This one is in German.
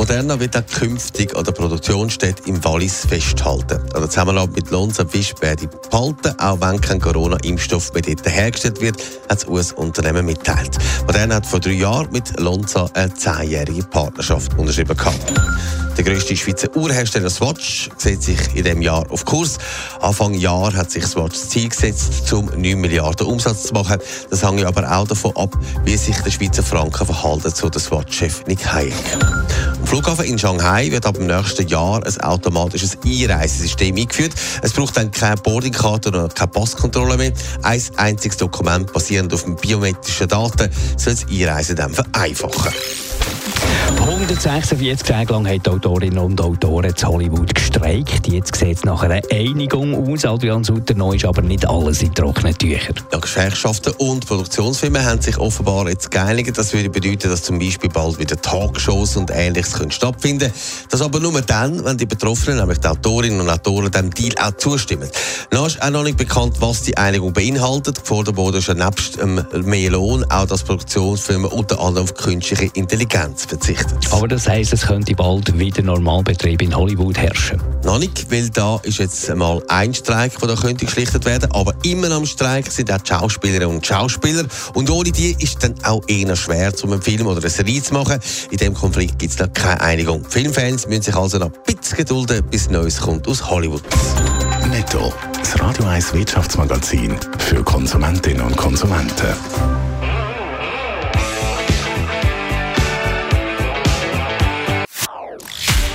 Moderna wird auch künftig an der Produktionsstätte im Wallis festhalten. An der Zusammenarbeit mit Lonza Fisch werde behalten, auch wenn kein Corona-Impfstoff mehr dort hergestellt wird, hat das US-Unternehmen mitteilt. Moderna hat vor drei Jahren mit Lonza eine zehnjährige Partnerschaft unterschrieben. Gehabt. Der grösste Schweizer Uhrhersteller Swatch sieht sich in diesem Jahr auf Kurs. Anfang Jahr hat sich Swatch das Ziel gesetzt, um 9 Milliarden Umsatz zu machen. Das hängt aber auch davon ab, wie sich der Schweizer Franken verhalten zu der Swatch-Chef Nick Hayek. Flughafen in Shanghai wird ab dem nächsten Jahr ein automatisches Einreisesystem eingeführt. Es braucht dann keine Boardingkarte oder keine Passkontrolle mehr. Ein einziges Dokument basierend auf biometrischen Daten soll das Einreisen dann vereinfachen. 146 Tage lang haben die Autorinnen und Autoren zu Hollywood gestreikt. Jetzt sieht es nach einer Einigung aus. Adrian Sutter, noch ist aber nicht alles in trockenen Tüchern. Ja, Gewerkschaften und Produktionsfirmen haben sich offenbar jetzt geeinigt. Das würde bedeuten, dass zum Beispiel bald wieder Talkshows und Ähnliches können stattfinden Das aber nur dann, wenn die Betroffenen, nämlich die Autorinnen und Autoren, dem Deal auch zustimmen. Noch ist auch noch nicht bekannt, was die Einigung beinhaltet. Gefordert wurde schon nebst ähm, mehr Lohn auch, dass Produktionsfirmen unter anderem auf künstliche Intelligenz verzichten. Aber das heisst, es könnte bald wieder Normalbetrieb in Hollywood herrschen. Noch nicht, weil da ist jetzt mal ein Streik, der da könnte geschlichtet werden. Aber immer am Streik sind auch die Schauspielerinnen und Schauspieler. Und ohne die ist es dann auch eher schwer, um einen Film oder eine Serie zu machen. In diesem Konflikt gibt es da keine Einigung. Filmfans müssen sich also noch ein bisschen gedulden, bis Neues kommt aus Hollywood. Netto, das Radio 1 Wirtschaftsmagazin für Konsumentinnen und Konsumenten.